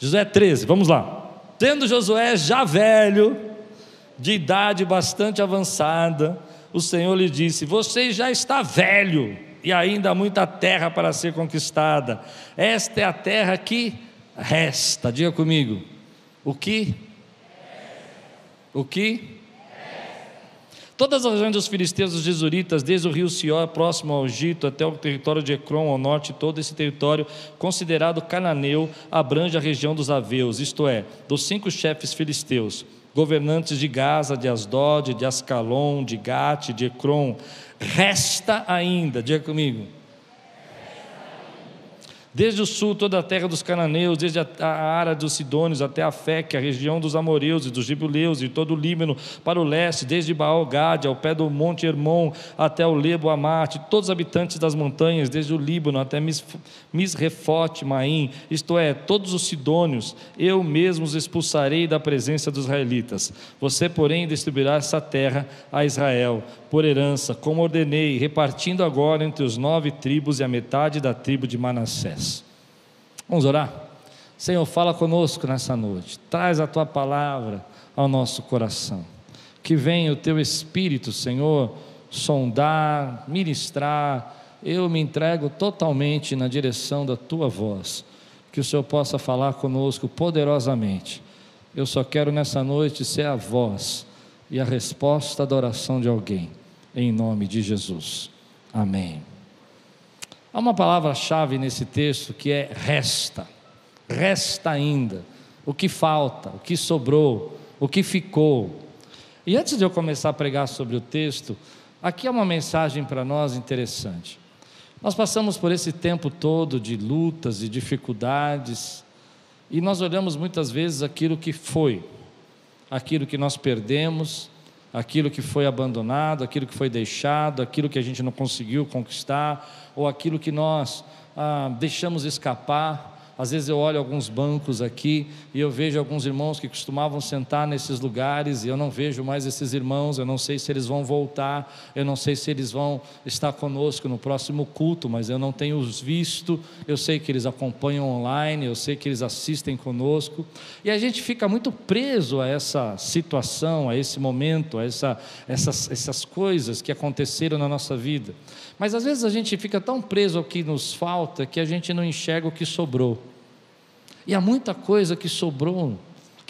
Josué 13, vamos lá. Tendo Josué já velho, de idade bastante avançada, o Senhor lhe disse: Você já está velho e ainda há muita terra para ser conquistada. Esta é a terra que resta. Diga comigo. O que? O que? Todas as regiões dos filisteus dos jesuritas, desde o rio Sió, próximo ao Egito, até o território de Ecrom, ao norte, todo esse território, considerado cananeu, abrange a região dos aveus, isto é, dos cinco chefes filisteus, governantes de Gaza, de Asdod, de Ascalon, de Gate, de Ecrom. Resta ainda, diga comigo, Desde o sul, toda a terra dos cananeus, desde a, área dos sidônios até a Feque, a região dos amoreus e dos gibuleus, e todo o Líbano para o leste, desde baal Gade, ao pé do monte Hermon, até o Lebo Amate, todos os habitantes das montanhas, desde o Líbano até Mis, Misrefote, Maim, isto é, todos os sidônios, eu mesmo os expulsarei da presença dos israelitas. Você, porém, distribuirá essa terra a Israel, por herança, como ordenei, repartindo agora entre os nove tribos e a metade da tribo de Manassés. Vamos orar? Senhor, fala conosco nessa noite, traz a tua palavra ao nosso coração. Que venha o teu Espírito, Senhor, sondar, ministrar. Eu me entrego totalmente na direção da tua voz. Que o Senhor possa falar conosco poderosamente. Eu só quero nessa noite ser a voz e a resposta da oração de alguém em nome de Jesus. Amém. Há uma palavra-chave nesse texto que é resta. Resta ainda. O que falta, o que sobrou, o que ficou. E antes de eu começar a pregar sobre o texto, aqui é uma mensagem para nós interessante. Nós passamos por esse tempo todo de lutas e dificuldades, e nós olhamos muitas vezes aquilo que foi, aquilo que nós perdemos, aquilo que foi abandonado, aquilo que foi deixado, aquilo que a gente não conseguiu conquistar, ou aquilo que nós ah, deixamos escapar. Às vezes eu olho alguns bancos aqui e eu vejo alguns irmãos que costumavam sentar nesses lugares e eu não vejo mais esses irmãos, eu não sei se eles vão voltar, eu não sei se eles vão estar conosco no próximo culto, mas eu não tenho os visto, eu sei que eles acompanham online, eu sei que eles assistem conosco, e a gente fica muito preso a essa situação, a esse momento, a essa, essas, essas coisas que aconteceram na nossa vida. Mas às vezes a gente fica tão preso ao que nos falta que a gente não enxerga o que sobrou. E há muita coisa que sobrou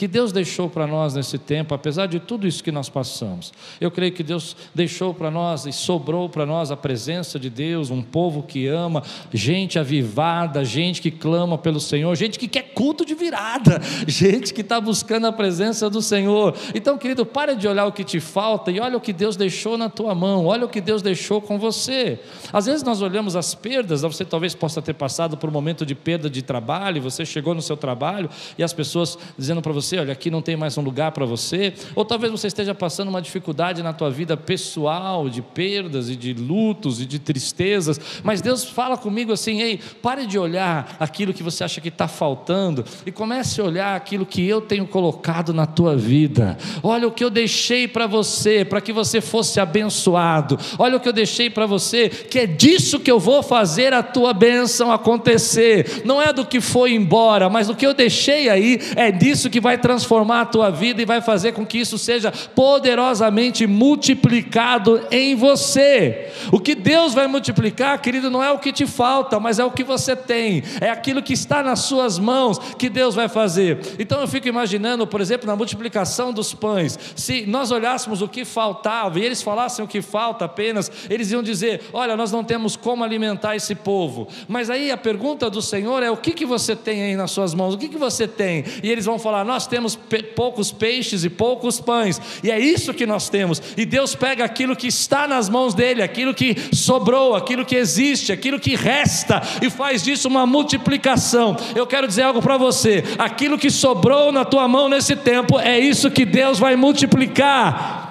que Deus deixou para nós nesse tempo, apesar de tudo isso que nós passamos. Eu creio que Deus deixou para nós e sobrou para nós a presença de Deus, um povo que ama, gente avivada, gente que clama pelo Senhor, gente que quer culto de virada, gente que está buscando a presença do Senhor. Então, querido, para de olhar o que te falta e olha o que Deus deixou na tua mão, olha o que Deus deixou com você. Às vezes nós olhamos as perdas, você talvez possa ter passado por um momento de perda de trabalho, você chegou no seu trabalho e as pessoas dizendo para você, você, olha, aqui não tem mais um lugar para você, ou talvez você esteja passando uma dificuldade na tua vida pessoal, de perdas e de lutos e de tristezas, mas Deus fala comigo assim: ei, pare de olhar aquilo que você acha que está faltando e comece a olhar aquilo que eu tenho colocado na tua vida. Olha o que eu deixei para você, para que você fosse abençoado. Olha o que eu deixei para você, que é disso que eu vou fazer a tua bênção acontecer. Não é do que foi embora, mas o que eu deixei aí é disso que vai transformar a tua vida e vai fazer com que isso seja poderosamente multiplicado em você. O que Deus vai multiplicar, querido, não é o que te falta, mas é o que você tem, é aquilo que está nas suas mãos que Deus vai fazer. Então eu fico imaginando, por exemplo, na multiplicação dos pães, se nós olhássemos o que faltava e eles falassem o que falta apenas, eles iam dizer: Olha, nós não temos como alimentar esse povo. Mas aí a pergunta do Senhor é: O que, que você tem aí nas suas mãos? O que, que você tem? E eles vão falar: Nós temos poucos peixes e poucos pães, e é isso que nós temos. E Deus pega aquilo que está nas mãos dele, aquilo que sobrou, aquilo que existe, aquilo que resta, e faz disso uma multiplicação. Eu quero dizer algo para você: aquilo que sobrou na tua mão nesse tempo, é isso que Deus vai multiplicar.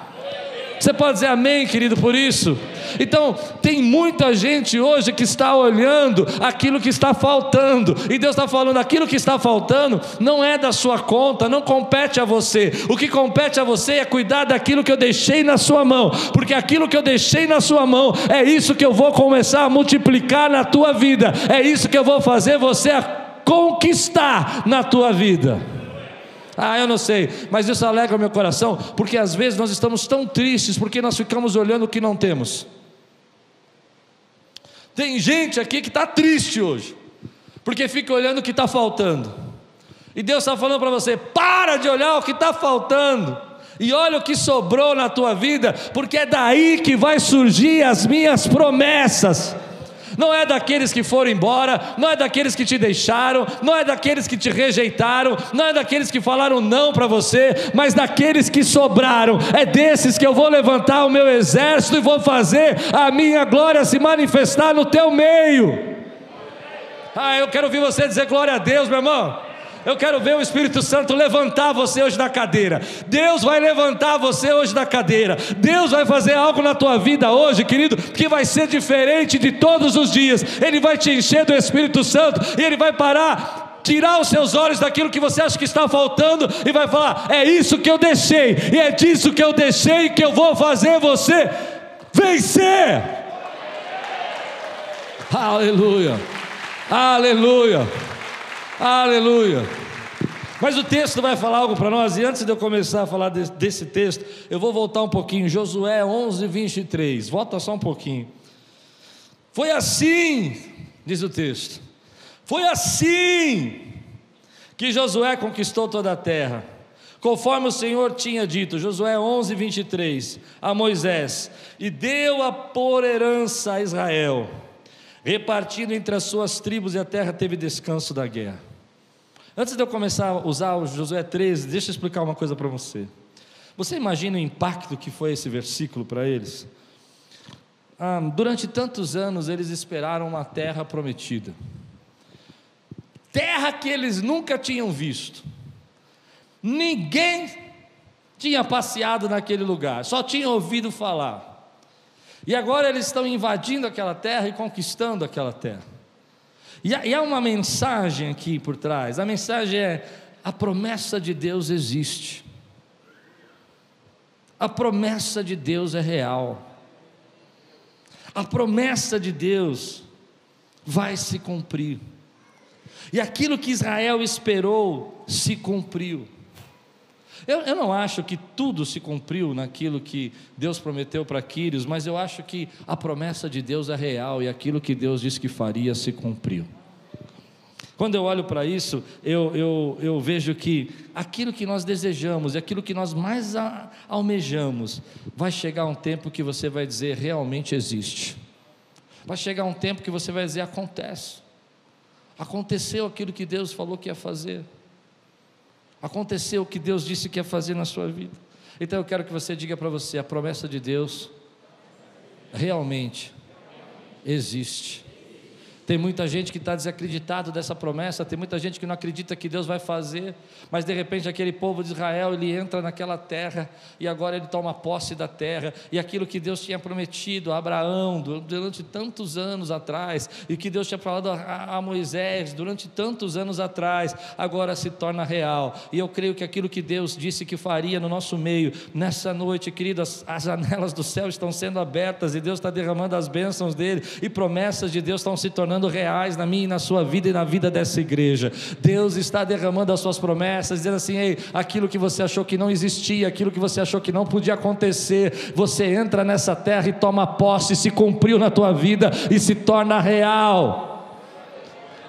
Você pode dizer amém, querido, por isso? Então, tem muita gente hoje que está olhando aquilo que está faltando, e Deus está falando: aquilo que está faltando não é da sua conta, não compete a você. O que compete a você é cuidar daquilo que eu deixei na sua mão, porque aquilo que eu deixei na sua mão é isso que eu vou começar a multiplicar na tua vida, é isso que eu vou fazer você conquistar na tua vida. Ah, eu não sei, mas isso alegra o meu coração, porque às vezes nós estamos tão tristes porque nós ficamos olhando o que não temos. Tem gente aqui que está triste hoje, porque fica olhando o que está faltando. E Deus está falando para você: para de olhar o que está faltando. E olha o que sobrou na tua vida, porque é daí que vai surgir as minhas promessas não é daqueles que foram embora, não é daqueles que te deixaram, não é daqueles que te rejeitaram, não é daqueles que falaram não para você, mas daqueles que sobraram. É desses que eu vou levantar o meu exército e vou fazer a minha glória se manifestar no teu meio. Ah, eu quero ouvir você dizer glória a Deus, meu irmão. Eu quero ver o Espírito Santo levantar você hoje da cadeira. Deus vai levantar você hoje da cadeira. Deus vai fazer algo na tua vida hoje, querido, que vai ser diferente de todos os dias. Ele vai te encher do Espírito Santo e ele vai parar tirar os seus olhos daquilo que você acha que está faltando e vai falar: é isso que eu deixei, e é disso que eu deixei que eu vou fazer você vencer. Aleluia, aleluia. Aleluia. Mas o texto vai falar algo para nós, e antes de eu começar a falar desse, desse texto, eu vou voltar um pouquinho. Josué 11, 23. Volta só um pouquinho. Foi assim, diz o texto, foi assim que Josué conquistou toda a terra, conforme o Senhor tinha dito, Josué 11, 23, a Moisés, e deu a por herança a Israel, repartido entre as suas tribos, e a terra teve descanso da guerra. Antes de eu começar a usar o Josué 13, deixa eu explicar uma coisa para você. Você imagina o impacto que foi esse versículo para eles? Ah, durante tantos anos eles esperaram uma terra prometida, terra que eles nunca tinham visto, ninguém tinha passeado naquele lugar, só tinha ouvido falar, e agora eles estão invadindo aquela terra e conquistando aquela terra. E há uma mensagem aqui por trás. A mensagem é: a promessa de Deus existe. A promessa de Deus é real. A promessa de Deus vai se cumprir. E aquilo que Israel esperou se cumpriu. Eu, eu, não acho que tudo se cumpriu naquilo que Deus prometeu para Quírios, mas eu acho que a promessa de Deus é real e aquilo que Deus disse que faria se cumpriu. Quando eu olho para isso, eu, eu, eu vejo que aquilo que nós desejamos, aquilo que nós mais a, almejamos, vai chegar um tempo que você vai dizer realmente existe. Vai chegar um tempo que você vai dizer acontece. Aconteceu aquilo que Deus falou que ia fazer. Aconteceu o que Deus disse que ia fazer na sua vida. Então eu quero que você diga para você: a promessa de Deus realmente existe. Tem muita gente que está desacreditado dessa promessa, tem muita gente que não acredita que Deus vai fazer, mas de repente aquele povo de Israel, ele entra naquela terra e agora ele toma posse da terra, e aquilo que Deus tinha prometido a Abraão durante tantos anos atrás, e que Deus tinha falado a, a Moisés durante tantos anos atrás, agora se torna real. E eu creio que aquilo que Deus disse que faria no nosso meio, nessa noite, queridas, as janelas do céu estão sendo abertas e Deus está derramando as bênçãos dele, e promessas de Deus estão se tornando tornando reais na minha e na sua vida e na vida dessa igreja. Deus está derramando as suas promessas, dizendo assim: Ei, aquilo que você achou que não existia, aquilo que você achou que não podia acontecer, você entra nessa terra e toma posse, se cumpriu na tua vida e se torna real.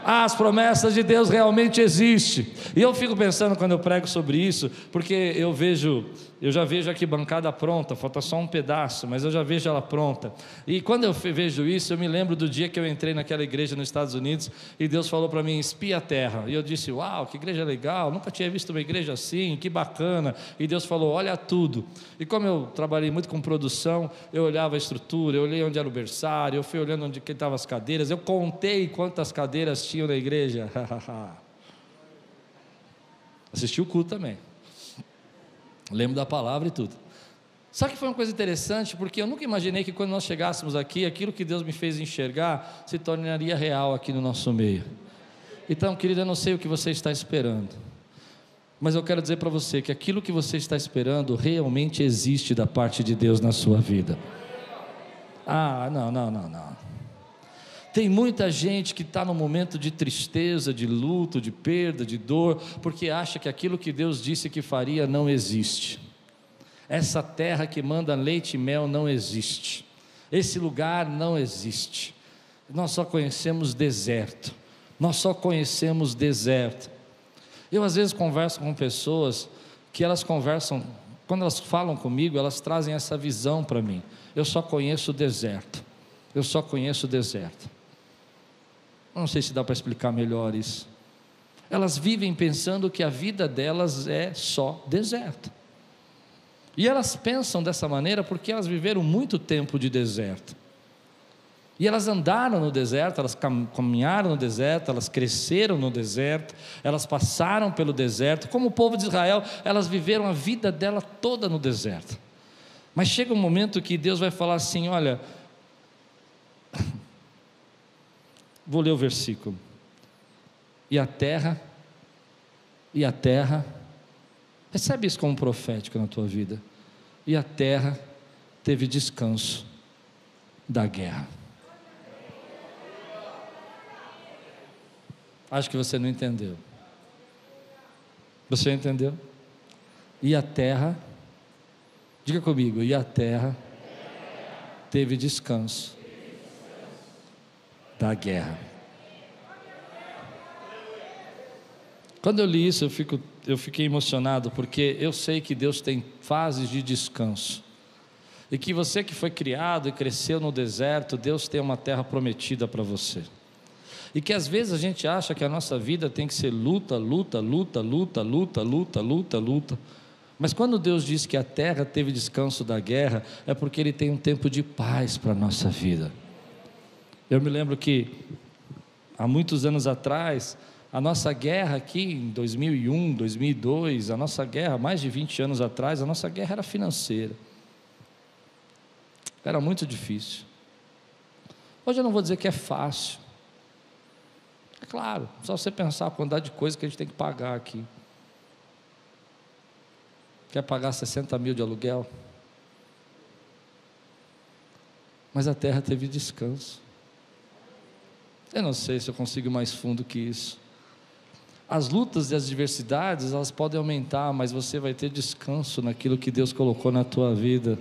As promessas de Deus realmente existem. E eu fico pensando quando eu prego sobre isso, porque eu vejo eu já vejo aqui bancada pronta, falta só um pedaço, mas eu já vejo ela pronta. E quando eu vejo isso, eu me lembro do dia que eu entrei naquela igreja nos Estados Unidos e Deus falou para mim: espia a terra. E eu disse: Uau, que igreja legal, nunca tinha visto uma igreja assim, que bacana. E Deus falou: Olha tudo. E como eu trabalhei muito com produção, eu olhava a estrutura, eu olhei onde era o berçário, eu fui olhando onde estavam as cadeiras, eu contei quantas cadeiras tinham na igreja. Assisti o culto também. Lembro da palavra e tudo. Só que foi uma coisa interessante, porque eu nunca imaginei que quando nós chegássemos aqui, aquilo que Deus me fez enxergar se tornaria real aqui no nosso meio. Então, querido, eu não sei o que você está esperando, mas eu quero dizer para você que aquilo que você está esperando realmente existe da parte de Deus na sua vida. Ah, não, não, não, não. Tem muita gente que está no momento de tristeza, de luto, de perda, de dor, porque acha que aquilo que Deus disse que faria não existe. Essa terra que manda leite e mel não existe. Esse lugar não existe. Nós só conhecemos deserto. Nós só conhecemos deserto. Eu às vezes converso com pessoas que elas conversam, quando elas falam comigo, elas trazem essa visão para mim. Eu só conheço o deserto. Eu só conheço o deserto. Não sei se dá para explicar melhor isso. Elas vivem pensando que a vida delas é só deserto. E elas pensam dessa maneira porque elas viveram muito tempo de deserto. E elas andaram no deserto, elas caminharam no deserto, elas cresceram no deserto, elas passaram pelo deserto. Como o povo de Israel, elas viveram a vida dela toda no deserto. Mas chega um momento que Deus vai falar assim: olha, vou ler o versículo. E a terra, e a terra, recebe isso como profético na tua vida. E a terra teve descanso da guerra. Acho que você não entendeu. Você entendeu? E a terra, diga comigo, e a terra teve descanso da guerra. Quando eu li isso, eu, fico, eu fiquei emocionado, porque eu sei que Deus tem fases de descanso. E que você que foi criado e cresceu no deserto, Deus tem uma terra prometida para você. E que às vezes a gente acha que a nossa vida tem que ser luta, luta, luta, luta, luta, luta, luta, luta. Mas quando Deus diz que a terra teve descanso da guerra, é porque Ele tem um tempo de paz para a nossa vida. Eu me lembro que há muitos anos atrás, a nossa guerra aqui em 2001, 2002, a nossa guerra, mais de 20 anos atrás, a nossa guerra era financeira. Era muito difícil. Hoje eu não vou dizer que é fácil, é claro, só você pensar a quantidade de coisa que a gente tem que pagar aqui. Quer pagar 60 mil de aluguel? Mas a terra teve descanso. Eu não sei se eu consigo ir mais fundo que isso. As lutas e as adversidades, elas podem aumentar, mas você vai ter descanso naquilo que Deus colocou na tua vida.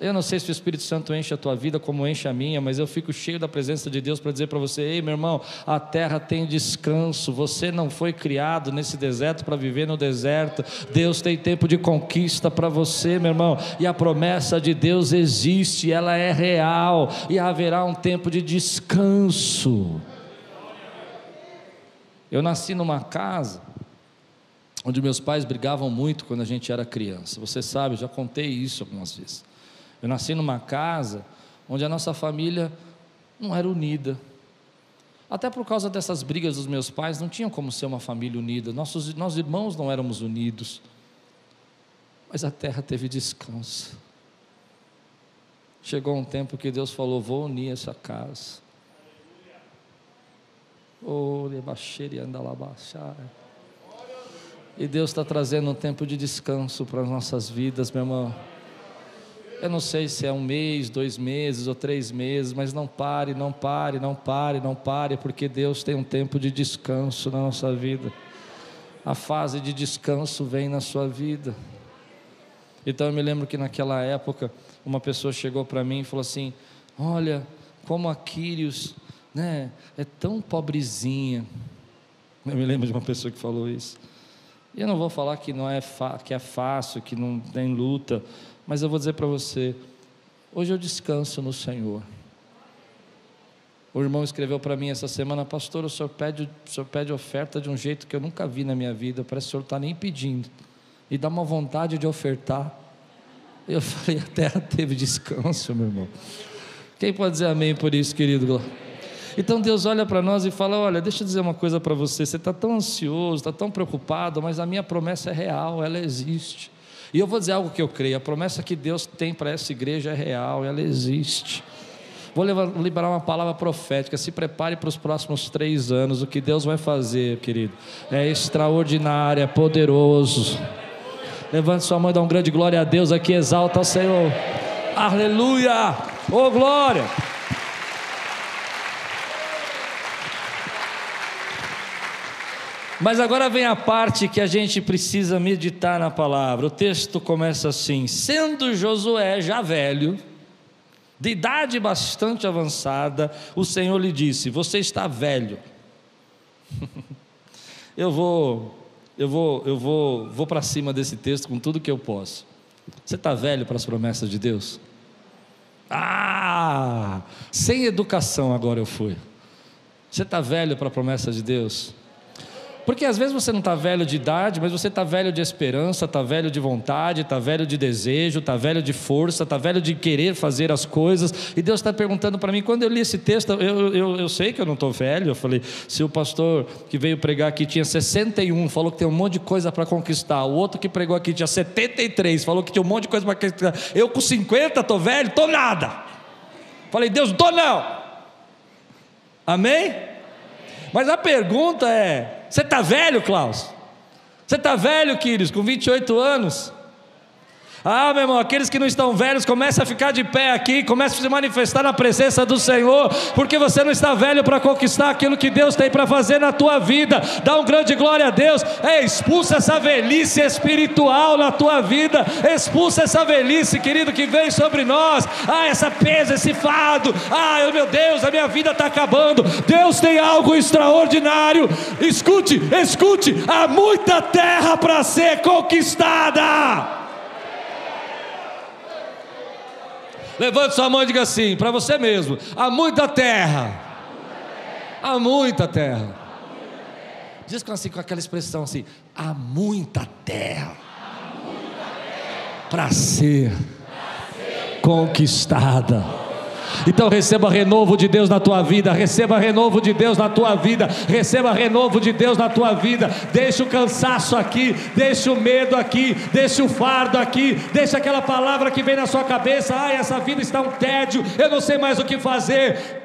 Eu não sei se o Espírito Santo enche a tua vida como enche a minha, mas eu fico cheio da presença de Deus para dizer para você: ei, meu irmão, a terra tem descanso. Você não foi criado nesse deserto para viver no deserto. Deus tem tempo de conquista para você, meu irmão. E a promessa de Deus existe, ela é real e haverá um tempo de descanso. Eu nasci numa casa onde meus pais brigavam muito quando a gente era criança. Você sabe, já contei isso algumas vezes. Eu nasci numa casa onde a nossa família não era unida. Até por causa dessas brigas dos meus pais, não tinham como ser uma família unida. Nossos, nossos irmãos não éramos unidos. Mas a terra teve descanso. Chegou um tempo que Deus falou: Vou unir essa casa. Oh, e Deus está trazendo um tempo de descanso para as nossas vidas, meu irmão. Eu não sei se é um mês, dois meses ou três meses, mas não pare, não pare, não pare, não pare, porque Deus tem um tempo de descanso na nossa vida. A fase de descanso vem na sua vida. Então eu me lembro que naquela época uma pessoa chegou para mim e falou assim: Olha, como a Quírios né, é tão pobrezinha. Eu me lembro de uma pessoa que falou isso. E eu não vou falar que não é que é fácil, que não tem luta, mas eu vou dizer para você: hoje eu descanso no Senhor. O irmão escreveu para mim essa semana, pastor, o senhor, pede, o senhor pede oferta de um jeito que eu nunca vi na minha vida, parece que o senhor está nem pedindo, e dá uma vontade de ofertar. Eu falei, a terra teve descanso, meu irmão. Quem pode dizer amém por isso, querido? Então Deus olha para nós e fala: Olha, deixa eu dizer uma coisa para você. Você está tão ansioso, está tão preocupado, mas a minha promessa é real, ela existe. E eu vou dizer algo que eu creio: a promessa que Deus tem para essa igreja é real, ela existe. Vou liberar uma palavra profética. Se prepare para os próximos três anos. O que Deus vai fazer, querido, é extraordinário, é poderoso. Levante sua mão e dá um grande glória a Deus aqui, exalta o Senhor. Aleluia! Oh glória! Mas agora vem a parte que a gente precisa meditar na palavra. O texto começa assim: sendo Josué já velho, de idade bastante avançada, o Senhor lhe disse: Você está velho. eu vou, eu vou, eu vou, vou para cima desse texto com tudo que eu posso. Você está velho para as promessas de Deus? Ah, sem educação agora eu fui. Você está velho para a promessa de Deus? Porque às vezes você não está velho de idade, mas você está velho de esperança, está velho de vontade, está velho de desejo, está velho de força, está velho de querer fazer as coisas. E Deus está perguntando para mim, quando eu li esse texto, eu, eu, eu sei que eu não estou velho. Eu falei, se o pastor que veio pregar aqui tinha 61, falou que tem um monte de coisa para conquistar. O outro que pregou aqui tinha 73, falou que tinha um monte de coisa para conquistar. Eu com 50 estou velho, estou nada. Falei, Deus, estou não. Amém? Mas a pergunta é: você está velho, Klaus? Você está velho, Quírios, com 28 anos? Ah, meu irmão, aqueles que não estão velhos, começa a ficar de pé aqui, começa a se manifestar na presença do Senhor, porque você não está velho para conquistar aquilo que Deus tem para fazer na tua vida. Dá um grande glória a Deus. É, expulsa essa velhice espiritual na tua vida. Expulsa essa velhice, querido, que vem sobre nós. Ah, essa pesa, esse fado. Ah, meu Deus, a minha vida está acabando. Deus tem algo extraordinário. Escute, escute. Há muita terra para ser conquistada. Levante sua mão e diga assim, para você mesmo: há muita terra. Há muita terra. Diz com, assim, com aquela expressão assim: há muita terra, para ser conquistada. Então receba renovo de Deus na tua vida, receba renovo de Deus na tua vida, receba renovo de Deus na tua vida. Deixa o cansaço aqui, deixa o medo aqui, deixa o fardo aqui, deixa aquela palavra que vem na sua cabeça: "Ai, essa vida está um tédio, eu não sei mais o que fazer".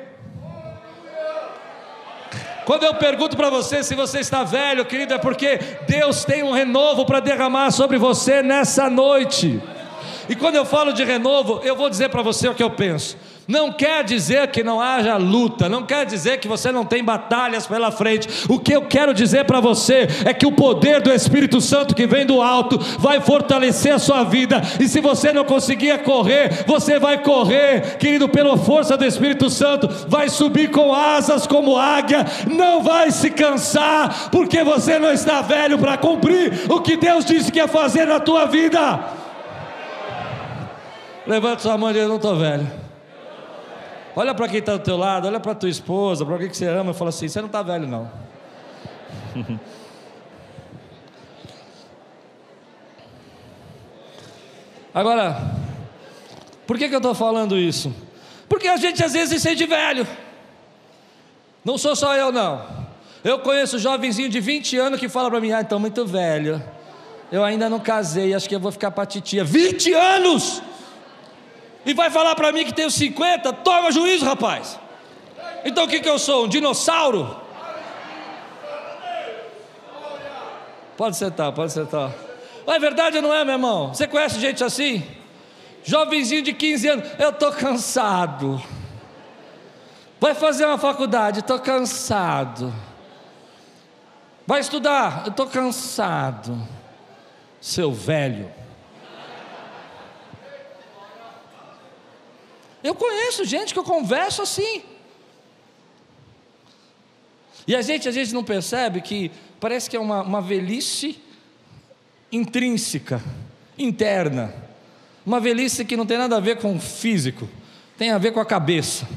Quando eu pergunto para você se você está velho, querido, é porque Deus tem um renovo para derramar sobre você nessa noite. E quando eu falo de renovo, eu vou dizer para você o que eu penso. Não quer dizer que não haja luta, não quer dizer que você não tem batalhas pela frente. O que eu quero dizer para você é que o poder do Espírito Santo que vem do alto vai fortalecer a sua vida. E se você não conseguir correr, você vai correr, querido, pela força do Espírito Santo, vai subir com asas como águia, não vai se cansar, porque você não está velho para cumprir o que Deus disse que ia fazer na tua vida. Levanta sua mão e não estou velho. Olha para quem está do teu lado, olha para tua esposa, para alguém que você ama e fala assim: você não está velho, não. Agora, por que, que eu estou falando isso? Porque a gente às vezes se sente velho. Não sou só eu, não. Eu conheço um jovenzinho de 20 anos que fala para mim: ah, estou muito velho. Eu ainda não casei, acho que eu vou ficar para titia. 20 anos! E vai falar para mim que tenho 50, toma juízo, rapaz. Então o que, que eu sou? Um dinossauro? Pode sentar, pode sentar. é verdade não é, meu irmão? Você conhece gente assim? Jovenzinho de 15 anos, eu estou cansado. Vai fazer uma faculdade, estou cansado. Vai estudar, eu estou cansado. Seu velho. Eu conheço gente que eu converso assim. E a gente às vezes não percebe que parece que é uma, uma velhice intrínseca, interna. Uma velhice que não tem nada a ver com o físico, tem a ver com a cabeça.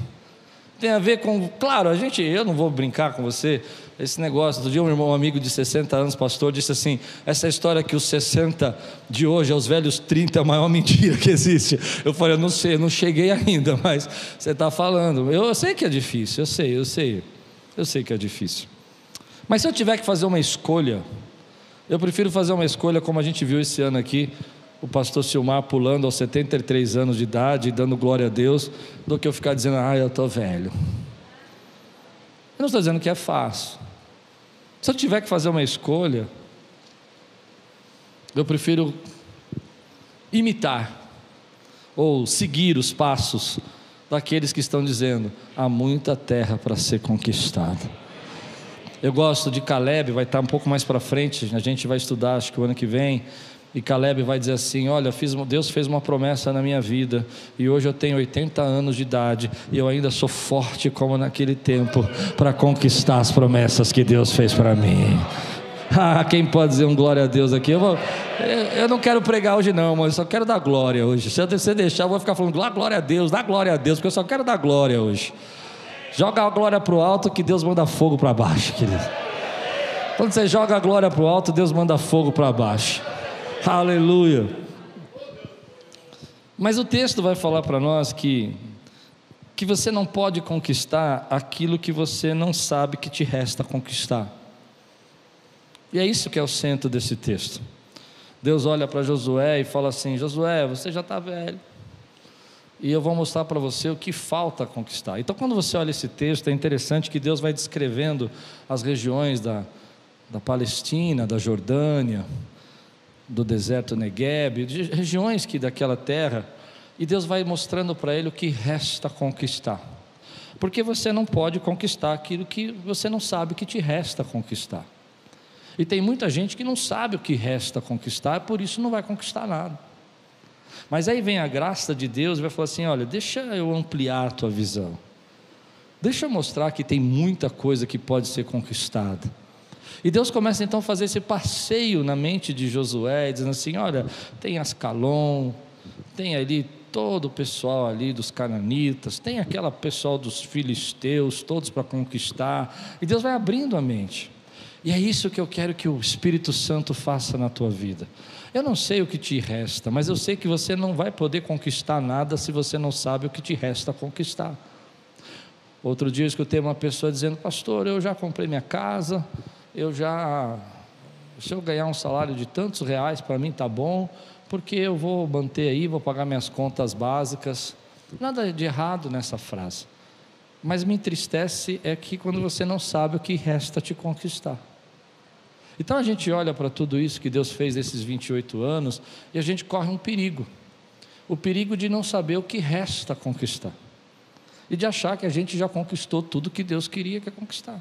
Tem a ver com. Claro, a gente. Eu não vou brincar com você esse negócio. Outro dia, um irmão um amigo de 60 anos, pastor, disse assim: essa história que os 60 de hoje, aos velhos 30, é a maior mentira que existe. Eu falei: eu não sei, eu não cheguei ainda, mas você está falando. Eu, eu sei que é difícil, eu sei, eu sei. Eu sei que é difícil. Mas se eu tiver que fazer uma escolha, eu prefiro fazer uma escolha como a gente viu esse ano aqui, o pastor Silmar pulando aos 73 anos de idade, dando glória a Deus, do que eu ficar dizendo, ah, eu estou velho. Eu não estou dizendo que é fácil. Se eu tiver que fazer uma escolha, eu prefiro imitar ou seguir os passos daqueles que estão dizendo: há muita terra para ser conquistada. Eu gosto de Caleb, vai estar um pouco mais para frente, a gente vai estudar, acho que o ano que vem. E Caleb vai dizer assim: Olha, fiz, Deus fez uma promessa na minha vida, e hoje eu tenho 80 anos de idade, e eu ainda sou forte como naquele tempo, para conquistar as promessas que Deus fez para mim. Ah, quem pode dizer um glória a Deus aqui? Eu, vou, eu, não quero pregar hoje, não, mas eu só quero dar glória hoje. Se você deixar, eu vou ficar falando glória a Deus, dá glória a Deus, porque eu só quero dar glória hoje. Joga a glória para o alto, que Deus manda fogo para baixo, querido. Quando você joga a glória para o alto, Deus manda fogo para baixo. Aleluia. Mas o texto vai falar para nós que que você não pode conquistar aquilo que você não sabe que te resta conquistar. E é isso que é o centro desse texto. Deus olha para Josué e fala assim: Josué, você já está velho. E eu vou mostrar para você o que falta conquistar. Então, quando você olha esse texto, é interessante que Deus vai descrevendo as regiões da, da Palestina, da Jordânia, do deserto Negueb, de regiões que daquela terra, e Deus vai mostrando para ele o que resta conquistar. Porque você não pode conquistar aquilo que você não sabe que te resta conquistar. E tem muita gente que não sabe o que resta conquistar, por isso não vai conquistar nada. Mas aí vem a graça de Deus e vai falar assim: olha, deixa eu ampliar a tua visão. Deixa eu mostrar que tem muita coisa que pode ser conquistada. E Deus começa então a fazer esse passeio na mente de Josué, dizendo assim: olha, tem Ascalon, tem ali todo o pessoal ali dos cananitas, tem aquela pessoal dos filisteus, todos para conquistar. E Deus vai abrindo a mente. E é isso que eu quero que o Espírito Santo faça na tua vida. Eu não sei o que te resta, mas eu sei que você não vai poder conquistar nada se você não sabe o que te resta conquistar. Outro dia eu escutei uma pessoa dizendo: Pastor, eu já comprei minha casa, eu já. Se eu ganhar um salário de tantos reais, para mim está bom, porque eu vou manter aí, vou pagar minhas contas básicas. Nada de errado nessa frase. Mas me entristece é que quando você não sabe o que resta te conquistar. Então a gente olha para tudo isso que Deus fez nesses 28 anos e a gente corre um perigo. O perigo de não saber o que resta conquistar. E de achar que a gente já conquistou tudo que Deus queria que conquistar.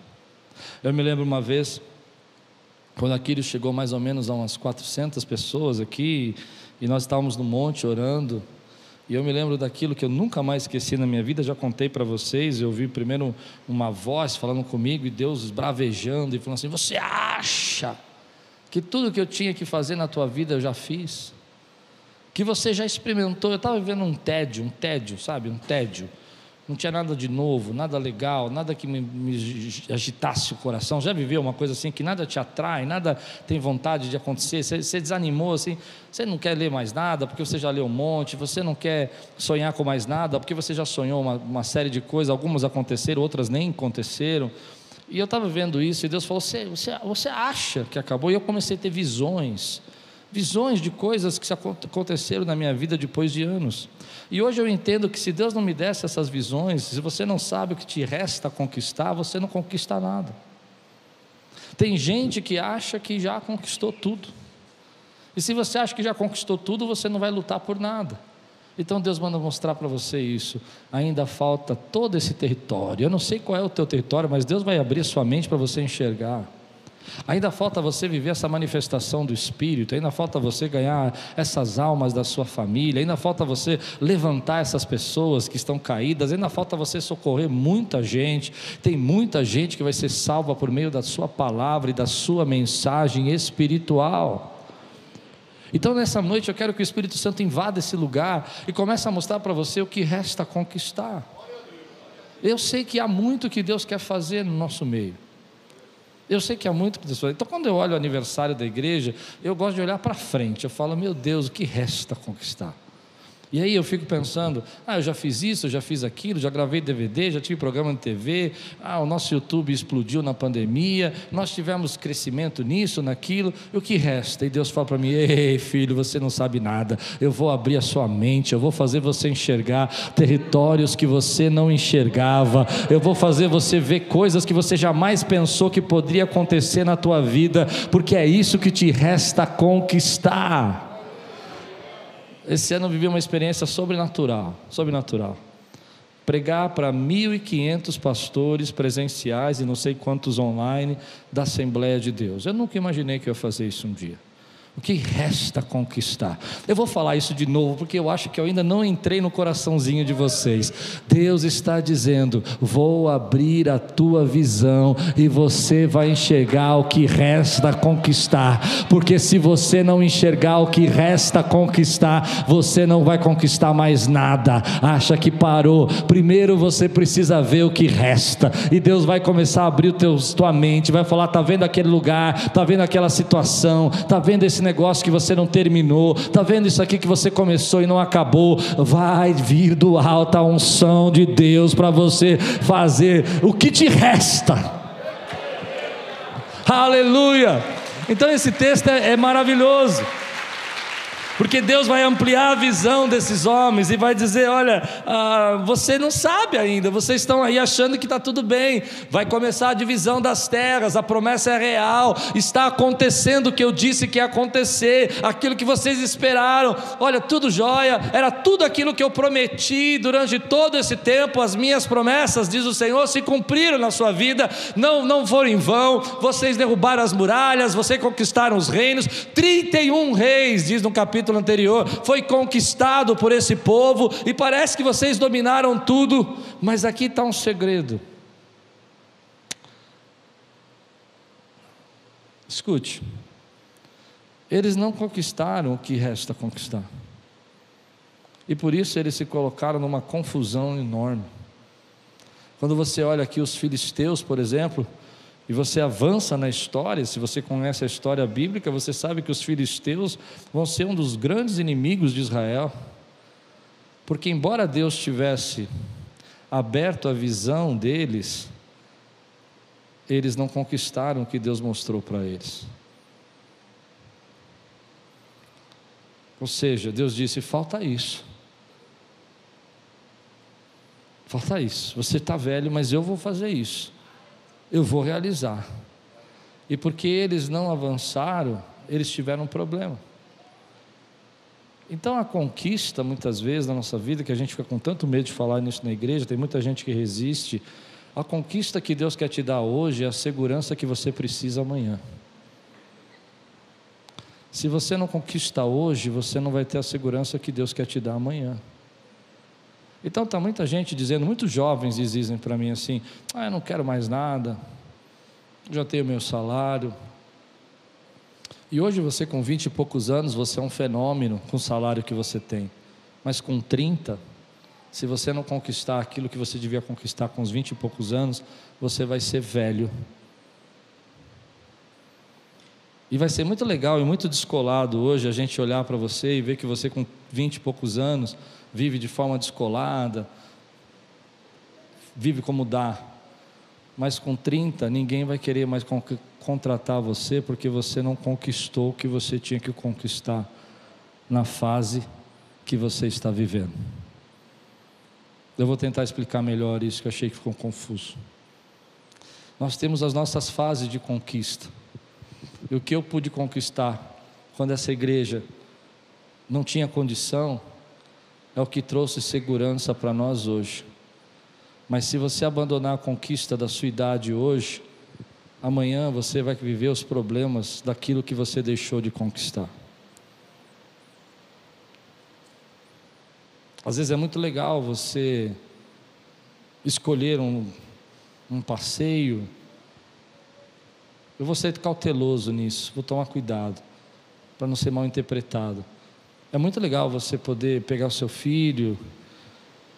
Eu me lembro uma vez, quando Aquiles chegou mais ou menos a umas 400 pessoas aqui, e nós estávamos no monte orando, e eu me lembro daquilo que eu nunca mais esqueci na minha vida, já contei para vocês. Eu ouvi primeiro uma voz falando comigo e Deus bravejando e falando assim: Você acha que tudo que eu tinha que fazer na tua vida eu já fiz? Que você já experimentou? Eu estava vivendo um tédio, um tédio, sabe? Um tédio não tinha nada de novo, nada legal, nada que me, me, agitasse o coração. Já viveu uma coisa assim que nada te atrai, nada tem vontade de acontecer? Você, você, desanimou assim, você não quer ler mais nada porque você já leu um monte, você não quer sonhar com mais nada porque você já sonhou uma, uma série de coisas, algumas aconteceram, outras nem aconteceram. E eu estava vendo isso e Deus falou: você, você, você acha que acabou? E eu comecei a ter visões visões de coisas que aconteceram na minha vida depois de anos. E hoje eu entendo que se Deus não me desse essas visões, se você não sabe o que te resta conquistar, você não conquista nada. Tem gente que acha que já conquistou tudo. E se você acha que já conquistou tudo, você não vai lutar por nada. Então Deus manda mostrar para você isso. Ainda falta todo esse território. Eu não sei qual é o teu território, mas Deus vai abrir sua mente para você enxergar. Ainda falta você viver essa manifestação do Espírito, ainda falta você ganhar essas almas da sua família, ainda falta você levantar essas pessoas que estão caídas, ainda falta você socorrer muita gente. Tem muita gente que vai ser salva por meio da sua palavra e da sua mensagem espiritual. Então, nessa noite, eu quero que o Espírito Santo invada esse lugar e comece a mostrar para você o que resta conquistar. Eu sei que há muito que Deus quer fazer no nosso meio. Eu sei que há muito pessoas. Então, quando eu olho o aniversário da igreja, eu gosto de olhar para frente. Eu falo, meu Deus, o que resta conquistar? E aí eu fico pensando, ah, eu já fiz isso, eu já fiz aquilo, já gravei DVD, já tive programa de TV, ah, o nosso YouTube explodiu na pandemia, nós tivemos crescimento nisso, naquilo, e o que resta? E Deus fala para mim, ei filho, você não sabe nada, eu vou abrir a sua mente, eu vou fazer você enxergar territórios que você não enxergava, eu vou fazer você ver coisas que você jamais pensou que poderia acontecer na tua vida, porque é isso que te resta conquistar. Esse ano eu vivi uma experiência sobrenatural, sobrenatural. pregar para 1.500 pastores presenciais e não sei quantos online da Assembleia de Deus. Eu nunca imaginei que eu ia fazer isso um dia. O que resta conquistar? Eu vou falar isso de novo, porque eu acho que eu ainda não entrei no coraçãozinho de vocês. Deus está dizendo: vou abrir a tua visão e você vai enxergar o que resta conquistar. Porque se você não enxergar o que resta conquistar, você não vai conquistar mais nada. Acha que parou. Primeiro você precisa ver o que resta, e Deus vai começar a abrir teu, tua mente, vai falar: está vendo aquele lugar, está vendo aquela situação, está vendo esse esse negócio que você não terminou, está vendo isso aqui que você começou e não acabou, vai vir do alto a unção de Deus para você fazer o que te resta. Aleluia! Então esse texto é, é maravilhoso. Porque Deus vai ampliar a visão desses homens e vai dizer: olha, ah, você não sabe ainda, vocês estão aí achando que está tudo bem. Vai começar a divisão das terras, a promessa é real, está acontecendo o que eu disse que ia acontecer, aquilo que vocês esperaram. Olha, tudo jóia, era tudo aquilo que eu prometi durante todo esse tempo, as minhas promessas, diz o Senhor, se cumpriram na sua vida, não, não foram em vão. Vocês derrubaram as muralhas, vocês conquistaram os reinos, 31 reis, diz no capítulo capítulo anterior, foi conquistado por esse povo e parece que vocês dominaram tudo, mas aqui está um segredo. Escute, eles não conquistaram o que resta conquistar, e por isso eles se colocaram numa confusão enorme. Quando você olha aqui os filisteus, por exemplo, e você avança na história, se você conhece a história bíblica, você sabe que os filisteus vão ser um dos grandes inimigos de Israel. Porque, embora Deus tivesse aberto a visão deles, eles não conquistaram o que Deus mostrou para eles. Ou seja, Deus disse: falta isso. Falta isso. Você está velho, mas eu vou fazer isso eu vou realizar. E porque eles não avançaram, eles tiveram um problema. Então a conquista, muitas vezes na nossa vida, que a gente fica com tanto medo de falar nisso na igreja, tem muita gente que resiste. A conquista que Deus quer te dar hoje é a segurança que você precisa amanhã. Se você não conquista hoje, você não vai ter a segurança que Deus quer te dar amanhã. Então está muita gente dizendo, muitos jovens dizem para mim assim: ah, eu não quero mais nada, já tenho meu salário. E hoje você com 20 e poucos anos, você é um fenômeno com o salário que você tem. Mas com 30, se você não conquistar aquilo que você devia conquistar com os 20 e poucos anos, você vai ser velho. E vai ser muito legal e muito descolado hoje a gente olhar para você e ver que você com 20 e poucos anos vive de forma descolada, vive como dá. Mas com 30, ninguém vai querer mais contratar você porque você não conquistou o que você tinha que conquistar na fase que você está vivendo. Eu vou tentar explicar melhor isso que eu achei que ficou confuso. Nós temos as nossas fases de conquista. E o que eu pude conquistar quando essa igreja não tinha condição, é o que trouxe segurança para nós hoje. Mas se você abandonar a conquista da sua idade hoje, amanhã você vai viver os problemas daquilo que você deixou de conquistar. Às vezes é muito legal você escolher um, um passeio. Eu vou ser cauteloso nisso, vou tomar cuidado, para não ser mal interpretado. É muito legal você poder pegar o seu filho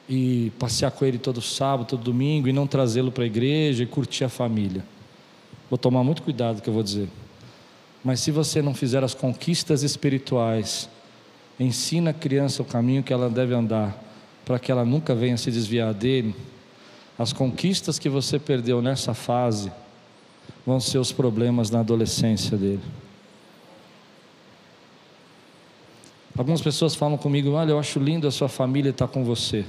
e passear com ele todo sábado, todo domingo e não trazê-lo para a igreja e curtir a família. Vou tomar muito cuidado o que eu vou dizer. Mas se você não fizer as conquistas espirituais, ensina a criança o caminho que ela deve andar, para que ela nunca venha se desviar dele, as conquistas que você perdeu nessa fase vão ser os problemas na adolescência dele. Algumas pessoas falam comigo: Olha, eu acho lindo a sua família estar com você.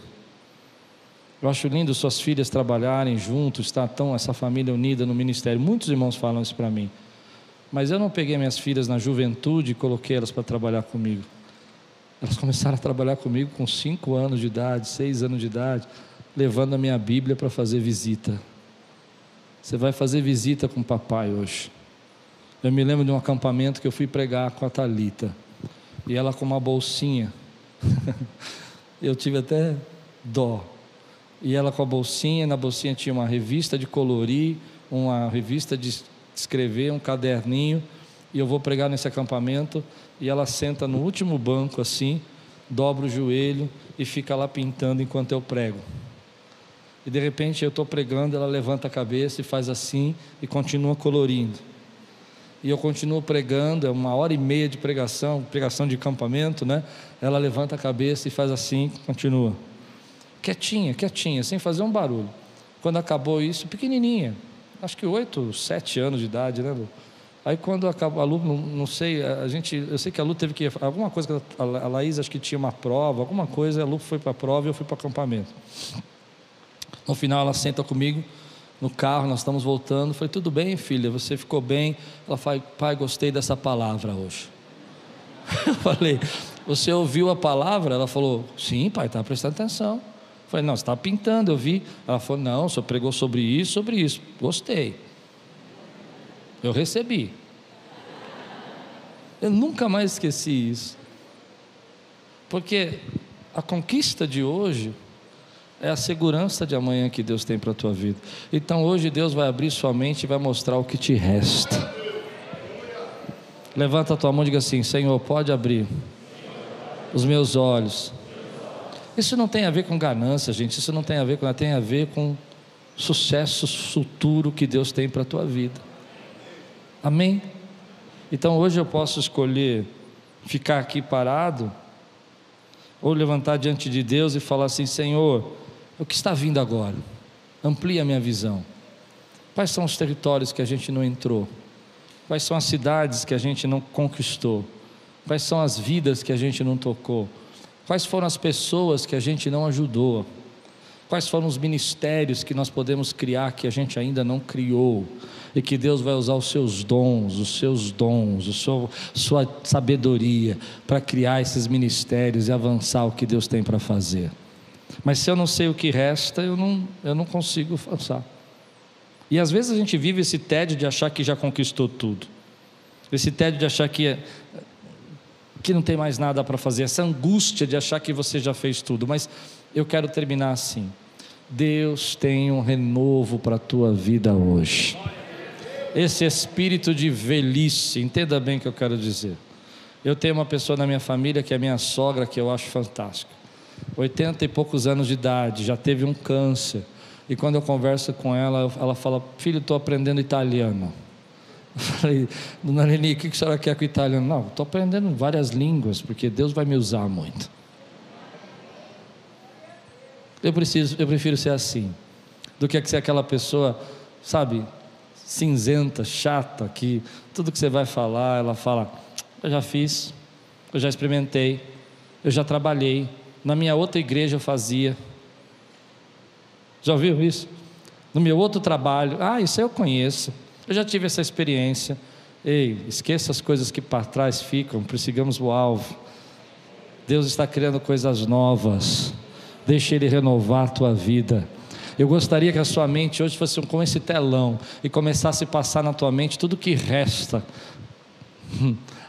Eu acho lindo suas filhas trabalharem juntos, estar tão essa família unida no ministério. Muitos irmãos falam isso para mim. Mas eu não peguei minhas filhas na juventude e coloquei elas para trabalhar comigo. Elas começaram a trabalhar comigo com cinco anos de idade, seis anos de idade. levando a minha Bíblia para fazer visita. Você vai fazer visita com o papai hoje. Eu me lembro de um acampamento que eu fui pregar com a Talita e ela com uma bolsinha. eu tive até dó. E ela com a bolsinha, na bolsinha tinha uma revista de colorir, uma revista de escrever, um caderninho. E eu vou pregar nesse acampamento e ela senta no último banco assim, dobra o joelho e fica lá pintando enquanto eu prego. E de repente eu estou pregando, ela levanta a cabeça e faz assim e continua colorindo. E eu continuo pregando, é uma hora e meia de pregação, pregação de acampamento, né? Ela levanta a cabeça e faz assim, continua. Quietinha, quietinha, sem fazer um barulho. Quando acabou isso, pequenininha, acho que oito, sete anos de idade, né, Lu? Aí quando acabou, a Lu, não, não, sei, a gente, eu sei que a Lu teve que, alguma coisa, a Laís acho que tinha uma prova, alguma coisa, a Lu foi para a prova e eu fui para o acampamento. No final ela senta comigo no carro, nós estamos voltando. Falei, tudo bem, filha, você ficou bem? Ela falou, pai, gostei dessa palavra hoje. Eu falei, você ouviu a palavra? Ela falou, sim, pai, estava prestando atenção. Eu falei, não, você estava pintando, eu vi. Ela falou, não, senhor pregou sobre isso, sobre isso. Gostei. Eu recebi. Eu nunca mais esqueci isso. Porque a conquista de hoje é a segurança de amanhã que Deus tem para a tua vida. Então hoje Deus vai abrir sua mente e vai mostrar o que te resta. Levanta a tua mão e diga assim: Senhor, pode abrir os meus olhos. Isso não tem a ver com ganância, gente. Isso não tem a ver com, tem a ver com sucesso futuro que Deus tem para a tua vida. Amém? Então hoje eu posso escolher ficar aqui parado ou levantar diante de Deus e falar assim: Senhor, o que está vindo agora? Amplia a minha visão. Quais são os territórios que a gente não entrou? Quais são as cidades que a gente não conquistou? Quais são as vidas que a gente não tocou? Quais foram as pessoas que a gente não ajudou? Quais foram os ministérios que nós podemos criar que a gente ainda não criou? E que Deus vai usar os seus dons, os seus dons, a sua, sua sabedoria para criar esses ministérios e avançar o que Deus tem para fazer. Mas se eu não sei o que resta, eu não, eu não consigo avançar. E às vezes a gente vive esse tédio de achar que já conquistou tudo. Esse tédio de achar que, que não tem mais nada para fazer. Essa angústia de achar que você já fez tudo. Mas eu quero terminar assim. Deus tem um renovo para a tua vida hoje. Esse espírito de velhice, entenda bem o que eu quero dizer. Eu tenho uma pessoa na minha família que é minha sogra, que eu acho fantástica. 80 e poucos anos de idade, já teve um câncer. E quando eu converso com ela, ela fala: Filho, estou aprendendo italiano. Eu falei: Dona Leni, o que a senhora quer com o italiano? Não, estou aprendendo várias línguas, porque Deus vai me usar muito. Eu, preciso, eu prefiro ser assim, do que ser aquela pessoa, sabe, cinzenta, chata, que tudo que você vai falar, ela fala: Eu já fiz, eu já experimentei, eu já trabalhei, na minha outra igreja eu fazia. Já ouviu isso? No meu outro trabalho, ah, isso eu conheço. Eu já tive essa experiência. Ei, esqueça as coisas que para trás ficam, prossigamos o alvo. Deus está criando coisas novas. Deixe Ele renovar a tua vida. Eu gostaria que a sua mente hoje fosse como esse telão e começasse a passar na tua mente tudo que resta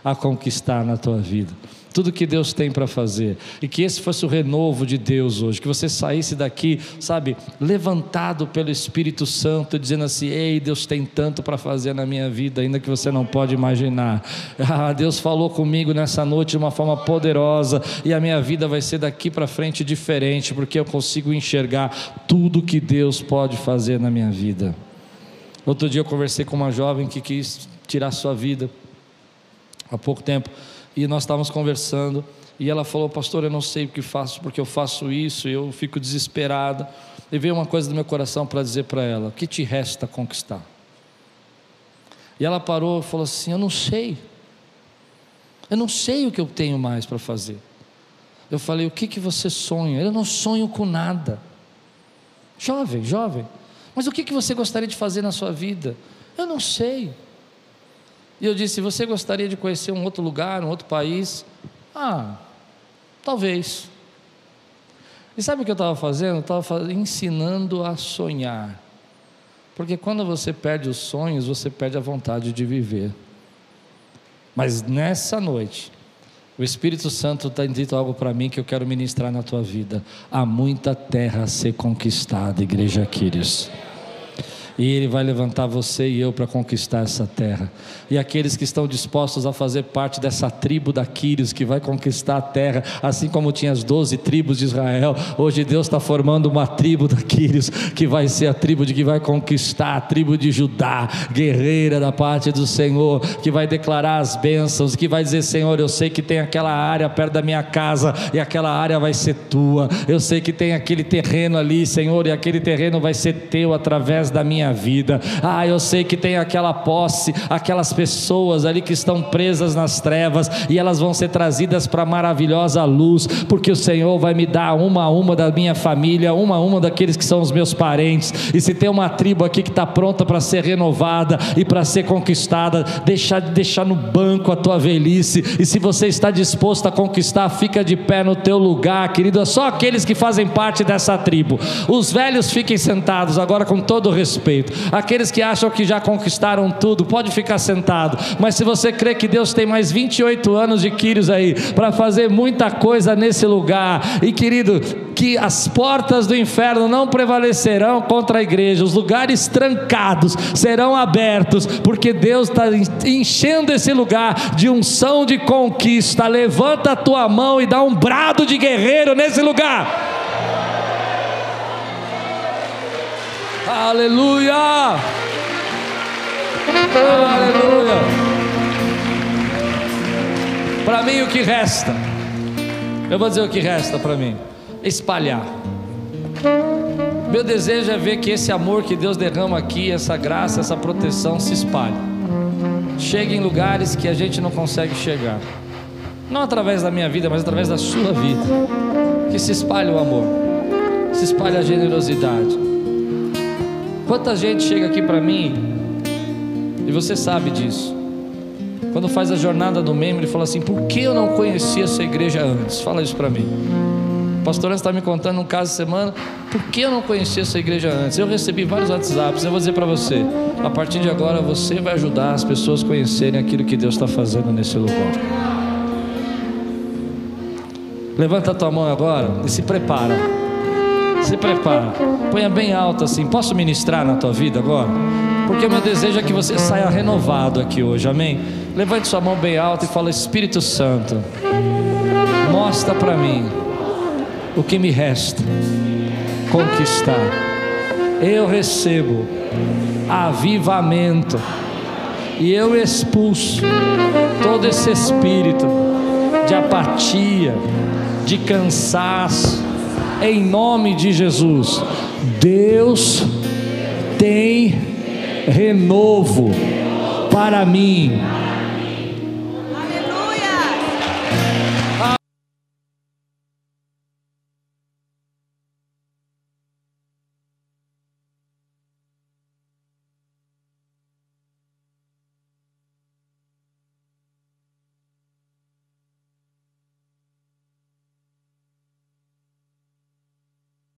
a conquistar na tua vida tudo que Deus tem para fazer. E que esse fosse o renovo de Deus hoje, que você saísse daqui, sabe, levantado pelo Espírito Santo, dizendo assim: "Ei, Deus tem tanto para fazer na minha vida, ainda que você não pode imaginar. Ah, Deus falou comigo nessa noite de uma forma poderosa, e a minha vida vai ser daqui para frente diferente, porque eu consigo enxergar tudo que Deus pode fazer na minha vida." Outro dia eu conversei com uma jovem que quis tirar sua vida há pouco tempo e nós estávamos conversando, e ela falou: Pastor, eu não sei o que faço, porque eu faço isso, eu fico desesperada. E veio uma coisa do meu coração para dizer para ela: O que te resta conquistar? E ela parou e falou assim: Eu não sei. Eu não sei o que eu tenho mais para fazer. Eu falei: O que, que você sonha? Eu não sonho com nada. Jovem, jovem. Mas o que, que você gostaria de fazer na sua vida? Eu não sei. E eu disse: Você gostaria de conhecer um outro lugar, um outro país? Ah, talvez. E sabe o que eu estava fazendo? Eu estava ensinando a sonhar. Porque quando você perde os sonhos, você perde a vontade de viver. Mas nessa noite, o Espírito Santo tem dito algo para mim que eu quero ministrar na tua vida. Há muita terra a ser conquistada, igreja Quírios e Ele vai levantar você e eu para conquistar essa terra. E aqueles que estão dispostos a fazer parte dessa tribo da Quírios que vai conquistar a terra, assim como tinha as doze tribos de Israel, hoje Deus está formando uma tribo da Quírios que vai ser a tribo de que vai conquistar, a tribo de Judá, guerreira da parte do Senhor, que vai declarar as bênçãos, que vai dizer: Senhor, eu sei que tem aquela área perto da minha casa e aquela área vai ser tua, eu sei que tem aquele terreno ali, Senhor, e aquele terreno vai ser teu através da minha minha vida. Ah, eu sei que tem aquela posse, aquelas pessoas ali que estão presas nas trevas e elas vão ser trazidas para maravilhosa luz, porque o Senhor vai me dar uma a uma da minha família, uma a uma daqueles que são os meus parentes. E se tem uma tribo aqui que está pronta para ser renovada e para ser conquistada, deixar de deixar no banco a tua velhice. E se você está disposto a conquistar, fica de pé no teu lugar, querido. É só aqueles que fazem parte dessa tribo. Os velhos fiquem sentados agora com todo respeito respeito. Aqueles que acham que já conquistaram tudo, pode ficar sentado. Mas se você crê que Deus tem mais 28 anos de Quírios aí para fazer muita coisa nesse lugar, e querido, que as portas do inferno não prevalecerão contra a igreja, os lugares trancados serão abertos, porque Deus está enchendo esse lugar de unção de conquista. Levanta a tua mão e dá um brado de guerreiro nesse lugar. Aleluia! Aleluia! Para mim o que resta, eu vou dizer o que resta para mim: espalhar. Meu desejo é ver que esse amor que Deus derrama aqui, essa graça, essa proteção se espalhe. Chegue em lugares que a gente não consegue chegar. Não através da minha vida, mas através da sua vida. Que se espalhe o amor, se espalhe a generosidade Quanta gente chega aqui para mim, e você sabe disso. Quando faz a jornada do membro, ele fala assim: por que eu não conhecia essa igreja antes? Fala isso para mim. O pastor está me contando um caso de semana, por que eu não conhecia essa igreja antes? Eu recebi vários WhatsApps, eu vou dizer para você: a partir de agora você vai ajudar as pessoas a conhecerem aquilo que Deus está fazendo nesse lugar. Levanta a tua mão agora e se prepara. Se prepara. Ponha bem alto assim. Posso ministrar na tua vida agora? Porque o meu desejo é que você saia renovado aqui hoje. Amém? Levante sua mão bem alta e fala: Espírito Santo, mostra para mim o que me resta conquistar. Eu recebo avivamento e eu expulso todo esse espírito de apatia, de cansaço, em nome de Jesus. Deus tem renovo para mim